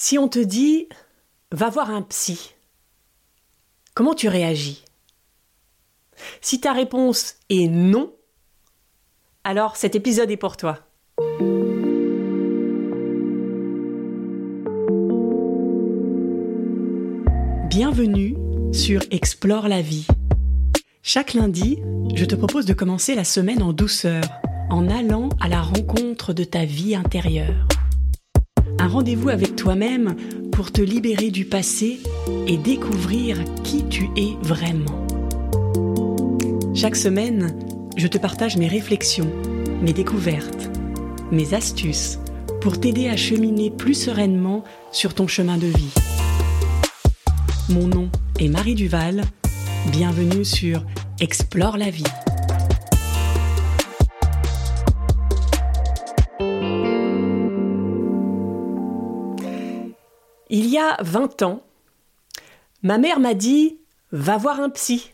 Si on te dit va voir un psy, comment tu réagis? Si ta réponse est non, alors cet épisode est pour toi. Bienvenue sur Explore la vie. Chaque lundi, je te propose de commencer la semaine en douceur, en allant à la rencontre de ta vie intérieure. Rendez-vous avec toi-même pour te libérer du passé et découvrir qui tu es vraiment. Chaque semaine, je te partage mes réflexions, mes découvertes, mes astuces pour t'aider à cheminer plus sereinement sur ton chemin de vie. Mon nom est Marie Duval. Bienvenue sur Explore la vie. Y a 20 ans, ma mère m'a dit Va voir un psy.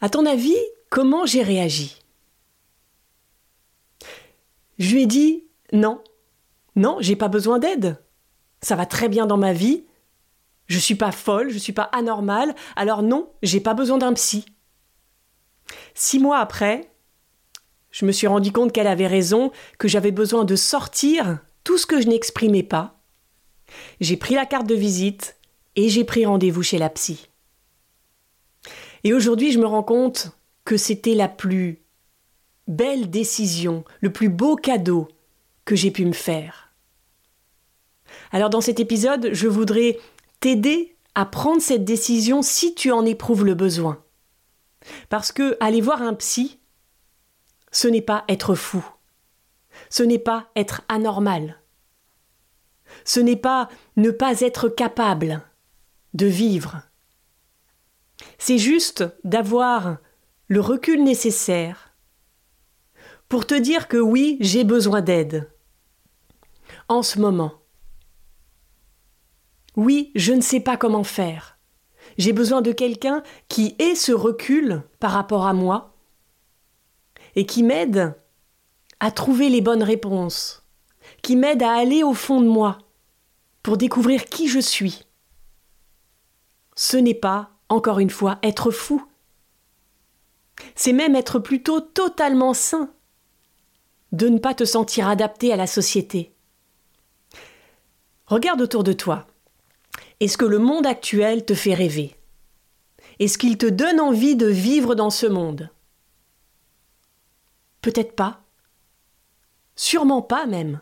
À ton avis, comment j'ai réagi? Je lui ai dit Non, non, j'ai pas besoin d'aide. Ça va très bien dans ma vie. Je suis pas folle, je suis pas anormale, alors non, j'ai pas besoin d'un psy. Six mois après, je me suis rendu compte qu'elle avait raison, que j'avais besoin de sortir tout ce que je n'exprimais pas j'ai pris la carte de visite et j'ai pris rendez-vous chez la psy. Et aujourd'hui, je me rends compte que c'était la plus belle décision, le plus beau cadeau que j'ai pu me faire. Alors dans cet épisode, je voudrais t'aider à prendre cette décision si tu en éprouves le besoin. Parce que aller voir un psy, ce n'est pas être fou. Ce n'est pas être anormal ce n'est pas ne pas être capable de vivre. C'est juste d'avoir le recul nécessaire pour te dire que oui, j'ai besoin d'aide. En ce moment. Oui, je ne sais pas comment faire. J'ai besoin de quelqu'un qui ait ce recul par rapport à moi et qui m'aide à trouver les bonnes réponses, qui m'aide à aller au fond de moi, pour découvrir qui je suis. Ce n'est pas, encore une fois, être fou. C'est même être plutôt totalement sain de ne pas te sentir adapté à la société. Regarde autour de toi. Est-ce que le monde actuel te fait rêver? Est-ce qu'il te donne envie de vivre dans ce monde? Peut-être pas. Sûrement pas même.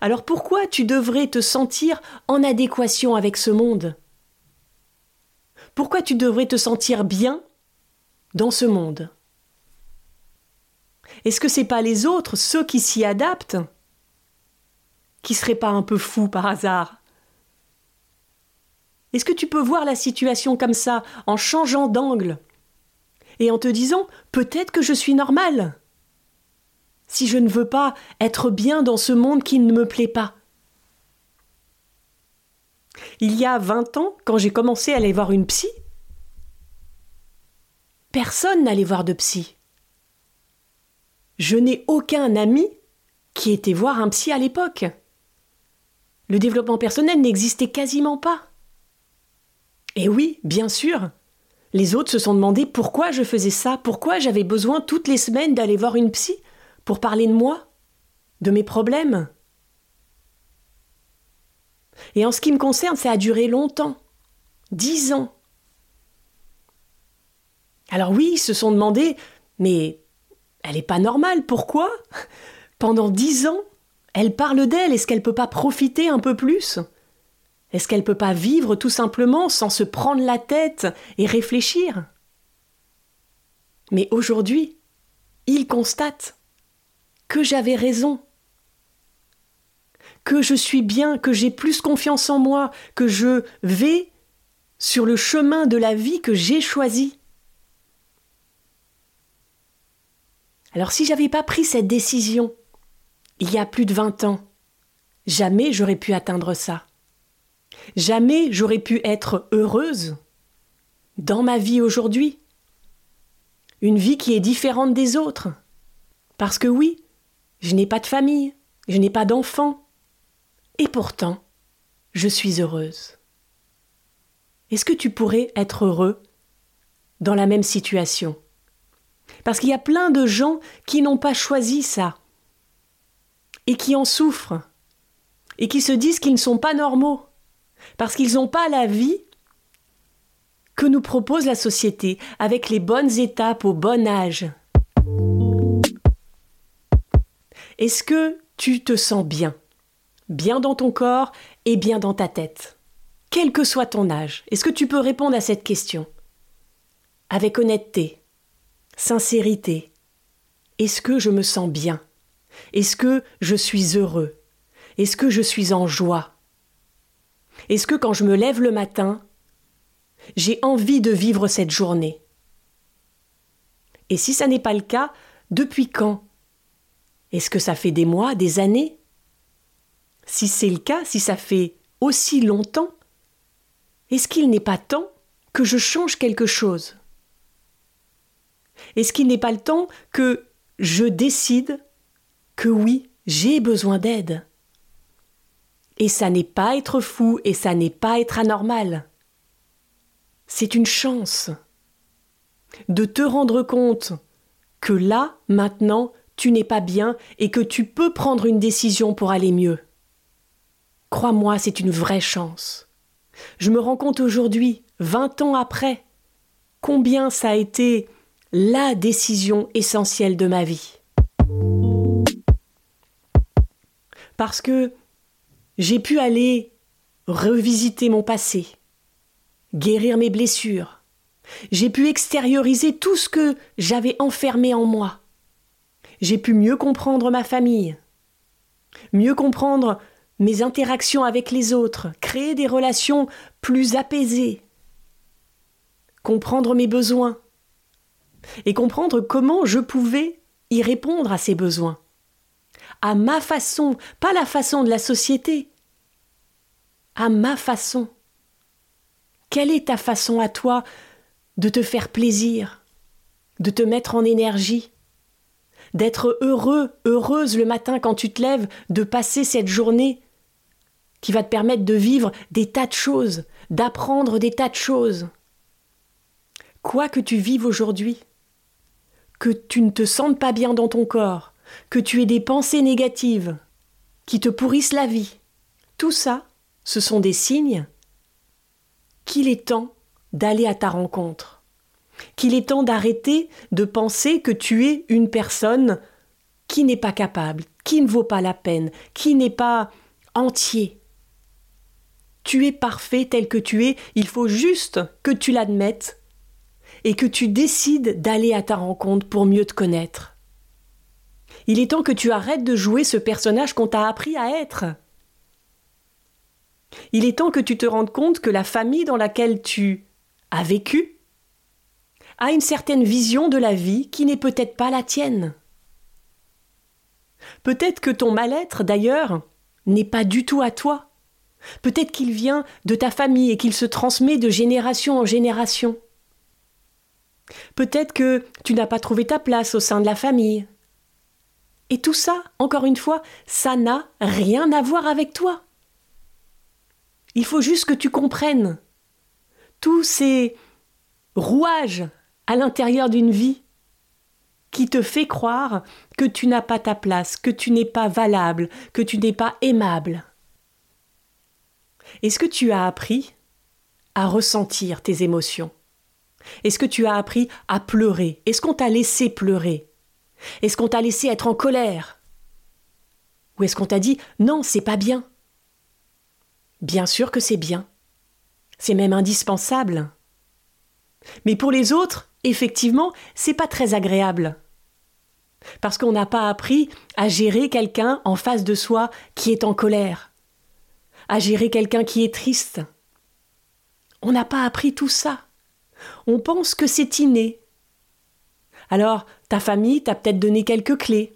Alors pourquoi tu devrais te sentir en adéquation avec ce monde? Pourquoi tu devrais te sentir bien dans ce monde? Est-ce que c'est pas les autres, ceux qui s'y adaptent, qui seraient pas un peu fous par hasard? Est-ce que tu peux voir la situation comme ça, en changeant d'angle, et en te disant peut-être que je suis normal? Si je ne veux pas être bien dans ce monde qui ne me plaît pas Il y a vingt ans, quand j'ai commencé à aller voir une psy, personne n'allait voir de psy. Je n'ai aucun ami qui était voir un psy à l'époque. Le développement personnel n'existait quasiment pas. Et oui, bien sûr, les autres se sont demandé pourquoi je faisais ça, pourquoi j'avais besoin toutes les semaines d'aller voir une psy pour parler de moi, de mes problèmes. Et en ce qui me concerne, ça a duré longtemps, dix ans. Alors oui, ils se sont demandé, mais elle n'est pas normale, pourquoi? Pendant dix ans, elle parle d'elle, est-ce qu'elle ne peut pas profiter un peu plus? Est-ce qu'elle ne peut pas vivre tout simplement sans se prendre la tête et réfléchir? Mais aujourd'hui, il constate que j'avais raison, que je suis bien, que j'ai plus confiance en moi, que je vais sur le chemin de la vie que j'ai choisi. Alors si j'avais pas pris cette décision il y a plus de vingt ans, jamais j'aurais pu atteindre ça. Jamais j'aurais pu être heureuse dans ma vie aujourd'hui. Une vie qui est différente des autres. Parce que oui, je n'ai pas de famille, je n'ai pas d'enfants. Et pourtant, je suis heureuse Est-ce que tu pourrais être heureux dans la même situation? Parce qu'il y a plein de gens qui n'ont pas choisi ça et qui en souffrent et qui se disent qu'ils ne sont pas normaux parce qu'ils n'ont pas la vie que nous propose la société avec les bonnes étapes au bon âge. Est-ce que tu te sens bien? Bien dans ton corps et bien dans ta tête? Quel que soit ton âge, est-ce que tu peux répondre à cette question? Avec honnêteté, sincérité, est-ce que je me sens bien? Est-ce que je suis heureux? Est-ce que je suis en joie? Est-ce que quand je me lève le matin, j'ai envie de vivre cette journée? Et si ça n'est pas le cas, depuis quand est-ce que ça fait des mois, des années? Si c'est le cas, si ça fait aussi longtemps, est-ce qu'il n'est pas temps que je change quelque chose? Est-ce qu'il n'est pas le temps que je décide que oui, j'ai besoin d'aide? Et ça n'est pas être fou et ça n'est pas être anormal. C'est une chance de te rendre compte que là, maintenant, tu n'es pas bien et que tu peux prendre une décision pour aller mieux. Crois-moi, c'est une vraie chance. Je me rends compte aujourd'hui, vingt ans après, combien ça a été la décision essentielle de ma vie. Parce que j'ai pu aller revisiter mon passé, guérir mes blessures, j'ai pu extérioriser tout ce que j'avais enfermé en moi j'ai pu mieux comprendre ma famille, mieux comprendre mes interactions avec les autres, créer des relations plus apaisées, comprendre mes besoins. Et comprendre comment je pouvais y répondre à ces besoins. À ma façon, pas la façon de la société, à ma façon. Quelle est ta façon à toi de te faire plaisir, de te mettre en énergie? D'être heureux, heureuse le matin quand tu te lèves, de passer cette journée qui va te permettre de vivre des tas de choses, d'apprendre des tas de choses. Quoi que tu vives aujourd'hui, que tu ne te sentes pas bien dans ton corps, que tu aies des pensées négatives qui te pourrissent la vie, tout ça, ce sont des signes qu'il est temps d'aller à ta rencontre qu'il est temps d'arrêter de penser que tu es une personne qui n'est pas capable, qui ne vaut pas la peine, qui n'est pas entier. Tu es parfait tel que tu es, il faut juste que tu l'admettes et que tu décides d'aller à ta rencontre pour mieux te connaître. Il est temps que tu arrêtes de jouer ce personnage qu'on t'a appris à être. Il est temps que tu te rendes compte que la famille dans laquelle tu as vécu a une certaine vision de la vie qui n'est peut-être pas la tienne. Peut-être que ton mal-être, d'ailleurs, n'est pas du tout à toi. Peut-être qu'il vient de ta famille et qu'il se transmet de génération en génération. Peut-être que tu n'as pas trouvé ta place au sein de la famille. Et tout ça, encore une fois, ça n'a rien à voir avec toi. Il faut juste que tu comprennes tous ces rouages à l'intérieur d'une vie qui te fait croire que tu n'as pas ta place, que tu n'es pas valable, que tu n'es pas aimable. Est-ce que tu as appris à ressentir tes émotions? Est-ce que tu as appris à pleurer? Est-ce qu'on t'a laissé pleurer? Est-ce qu'on t'a laissé être en colère? Ou est-ce qu'on t'a dit non, c'est pas bien? Bien sûr que c'est bien. C'est même indispensable. Mais pour les autres, effectivement, c'est pas très agréable. Parce qu'on n'a pas appris à gérer quelqu'un en face de soi qui est en colère, à gérer quelqu'un qui est triste. On n'a pas appris tout ça. On pense que c'est inné. Alors, ta famille t'a peut-être donné quelques clés.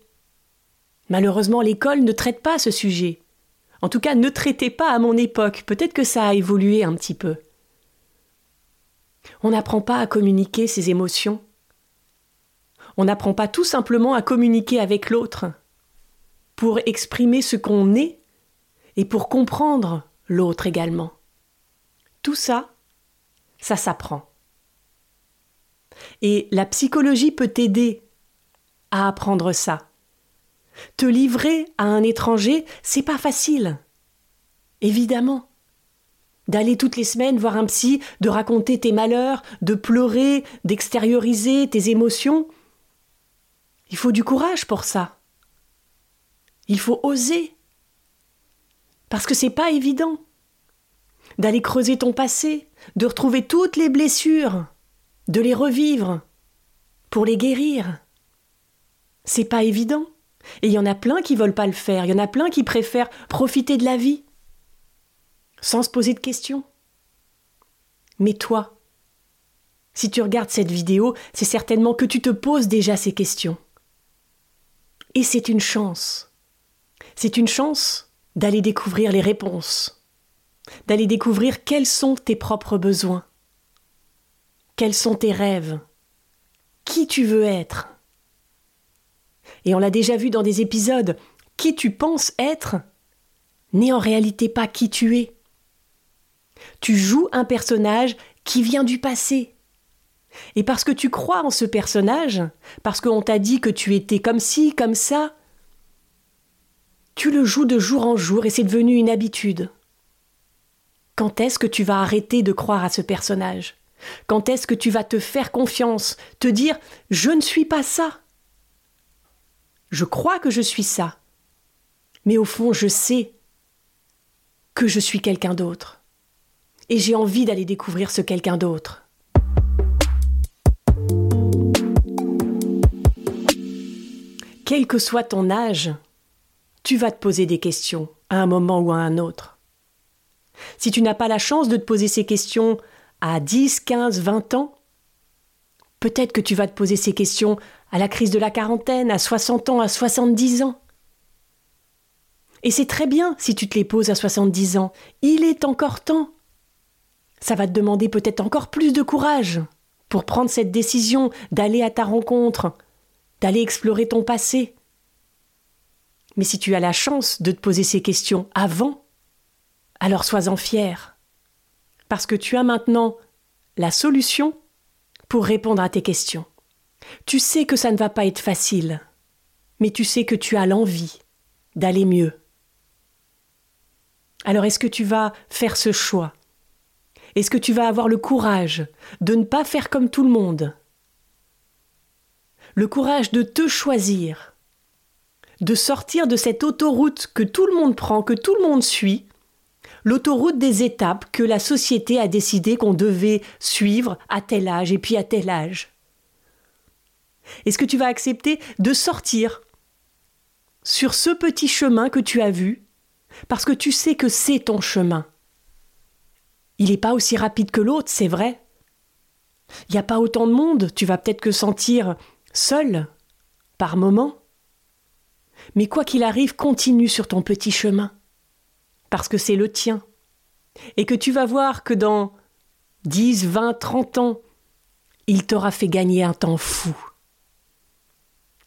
Malheureusement, l'école ne traite pas ce sujet. En tout cas, ne traitait pas à mon époque. Peut-être que ça a évolué un petit peu. On n'apprend pas à communiquer ses émotions. On n'apprend pas tout simplement à communiquer avec l'autre pour exprimer ce qu'on est et pour comprendre l'autre également. Tout ça, ça s'apprend. Et la psychologie peut t'aider à apprendre ça. Te livrer à un étranger, c'est pas facile. Évidemment. D'aller toutes les semaines voir un psy, de raconter tes malheurs, de pleurer, d'extérioriser tes émotions. Il faut du courage pour ça. Il faut oser. Parce que c'est pas évident. D'aller creuser ton passé, de retrouver toutes les blessures, de les revivre, pour les guérir. C'est pas évident. Et il y en a plein qui veulent pas le faire, il y en a plein qui préfèrent profiter de la vie, sans se poser de questions. Mais toi, si tu regardes cette vidéo, c'est certainement que tu te poses déjà ces questions. Et c'est une chance. C'est une chance d'aller découvrir les réponses, d'aller découvrir quels sont tes propres besoins, quels sont tes rêves, qui tu veux être. Et on l'a déjà vu dans des épisodes, qui tu penses être n'est en réalité pas qui tu es. Tu joues un personnage qui vient du passé. Et parce que tu crois en ce personnage, parce qu'on t'a dit que tu étais comme ci, comme ça, tu le joues de jour en jour et c'est devenu une habitude. Quand est-ce que tu vas arrêter de croire à ce personnage? Quand est-ce que tu vas te faire confiance, te dire je ne suis pas ça Je crois que je suis ça. Mais au fond, je sais que je suis quelqu'un d'autre. Et j'ai envie d'aller découvrir ce quelqu'un d'autre. Quel que soit ton âge, tu vas te poser des questions à un moment ou à un autre. Si tu n'as pas la chance de te poser ces questions à 10, 15, 20 ans, peut-être que tu vas te poser ces questions à la crise de la quarantaine, à 60 ans, à 70 ans. Et c'est très bien si tu te les poses à 70 ans. Il est encore temps. Ça va te demander peut-être encore plus de courage pour prendre cette décision d'aller à ta rencontre, d'aller explorer ton passé. Mais si tu as la chance de te poser ces questions avant, alors sois-en fier. Parce que tu as maintenant la solution pour répondre à tes questions. Tu sais que ça ne va pas être facile, mais tu sais que tu as l'envie d'aller mieux. Alors est-ce que tu vas faire ce choix Est-ce que tu vas avoir le courage de ne pas faire comme tout le monde? Le courage de te choisir, de sortir de cette autoroute que tout le monde prend, que tout le monde suit, l'autoroute des étapes que la société a décidé qu'on devait suivre à tel âge et puis à tel âge Est-ce que tu vas accepter de sortir sur ce petit chemin que tu as vu parce que tu sais que c'est ton chemin? Il n'est pas aussi rapide que l'autre, c'est vrai. Il n'y a pas autant de monde, tu vas peut-être que sentir seul, par moments. Mais quoi qu'il arrive, continue sur ton petit chemin, parce que c'est le tien, et que tu vas voir que dans dix, vingt, trente ans, il t'aura fait gagner un temps fou.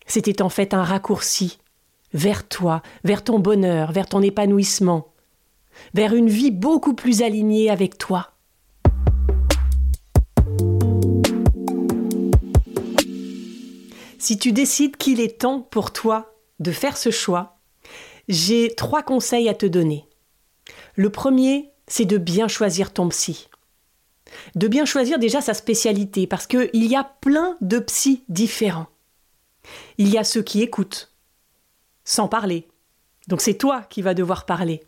C'était en fait un raccourci vers toi, vers ton bonheur, vers ton épanouissement, vers une vie beaucoup plus alignée avec toi. Si tu décides qu'il est temps pour toi de faire ce choix, j'ai trois conseils à te donner. Le premier, c'est de bien choisir ton psy. De bien choisir déjà sa spécialité, parce qu'il y a plein de psys différents. Il y a ceux qui écoutent, sans parler. Donc c'est toi qui vas devoir parler.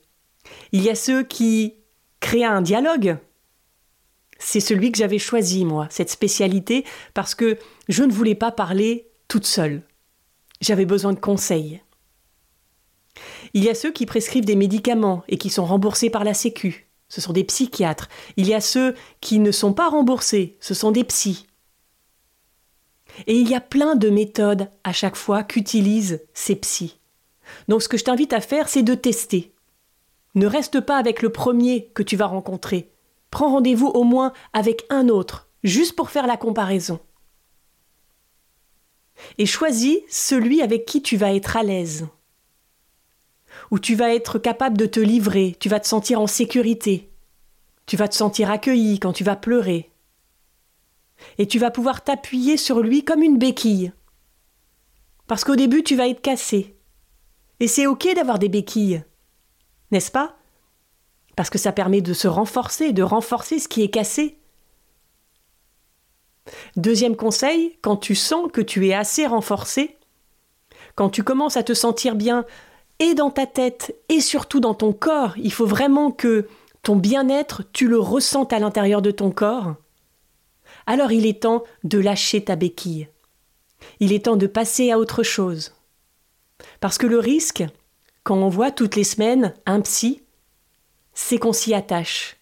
Il y a ceux qui créent un dialogue. C'est celui que j'avais choisi, moi, cette spécialité, parce que je ne voulais pas parler toute seule. J'avais besoin de conseils. Il y a ceux qui prescrivent des médicaments et qui sont remboursés par la Sécu. Ce sont des psychiatres. Il y a ceux qui ne sont pas remboursés. Ce sont des psys. Et il y a plein de méthodes à chaque fois qu'utilisent ces psys. Donc ce que je t'invite à faire, c'est de tester. Ne reste pas avec le premier que tu vas rencontrer. Prends rendez-vous au moins avec un autre, juste pour faire la comparaison. Et choisis celui avec qui tu vas être à l'aise. où tu vas être capable de te livrer, tu vas te sentir en sécurité, tu vas te sentir accueilli quand tu vas pleurer. Et tu vas pouvoir t'appuyer sur lui comme une béquille. Parce qu'au début, tu vas être cassé. Et c'est ok d'avoir des béquilles. N'est-ce pas? Parce que ça permet de se renforcer, de renforcer ce qui est cassé. Deuxième conseil, quand tu sens que tu es assez renforcé, quand tu commences à te sentir bien et dans ta tête et surtout dans ton corps, il faut vraiment que ton bien-être, tu le ressentes à l'intérieur de ton corps. Alors il est temps de lâcher ta béquille. Il est temps de passer à autre chose. Parce que le risque, quand on voit toutes les semaines un psy, c'est qu'on s'y attache.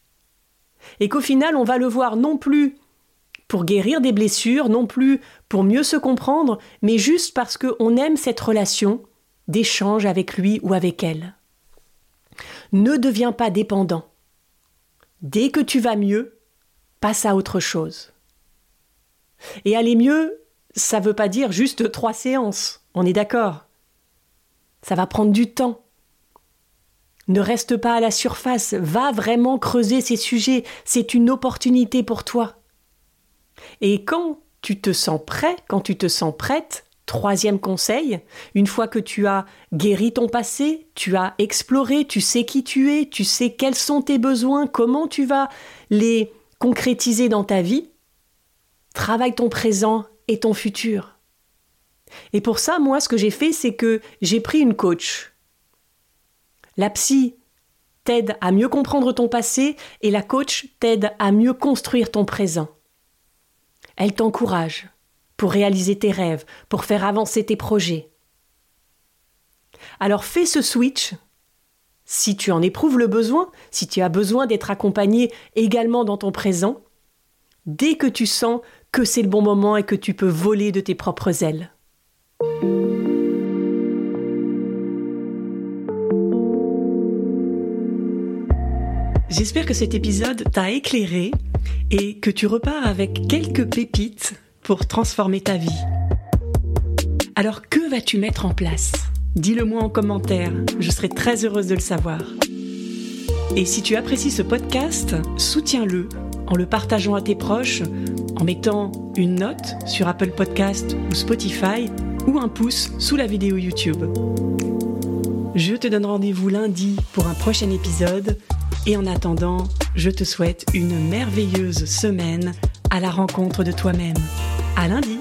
Et qu'au final, on va le voir non plus pour guérir des blessures, non plus pour mieux se comprendre, mais juste parce qu'on aime cette relation d'échange avec lui ou avec elle. Ne deviens pas dépendant. Dès que tu vas mieux, passe à autre chose. Et aller mieux, ça ne veut pas dire juste trois séances, on est d'accord. Ça va prendre du temps. Ne reste pas à la surface, va vraiment creuser ces sujets, c'est une opportunité pour toi. Et quand tu te sens prêt, quand tu te sens prête, troisième conseil, une fois que tu as guéri ton passé, tu as exploré, tu sais qui tu es, tu sais quels sont tes besoins, comment tu vas les concrétiser dans ta vie, travaille ton présent et ton futur. Et pour ça, moi, ce que j'ai fait, c'est que j'ai pris une coach. La psy t'aide à mieux comprendre ton passé et la coach t'aide à mieux construire ton présent. Elle t'encourage pour réaliser tes rêves, pour faire avancer tes projets. Alors fais ce switch. Si tu en éprouves le besoin, si tu as besoin d'être accompagné également dans ton présent, dès que tu sens que c'est le bon moment et que tu peux voler de tes propres ailes. J'espère que cet épisode t'a éclairé et que tu repars avec quelques pépites pour transformer ta vie. Alors que vas-tu mettre en place? Dis-le moi en commentaire, je serai très heureuse de le savoir. Et si tu apprécies ce podcast, soutiens-le en le partageant à tes proches, en mettant une note sur Apple Podcast ou Spotify ou un pouce sous la vidéo YouTube. Je te donne rendez-vous lundi pour un prochain épisode et en attendant, je te souhaite une merveilleuse semaine à la rencontre de toi-même. À lundi!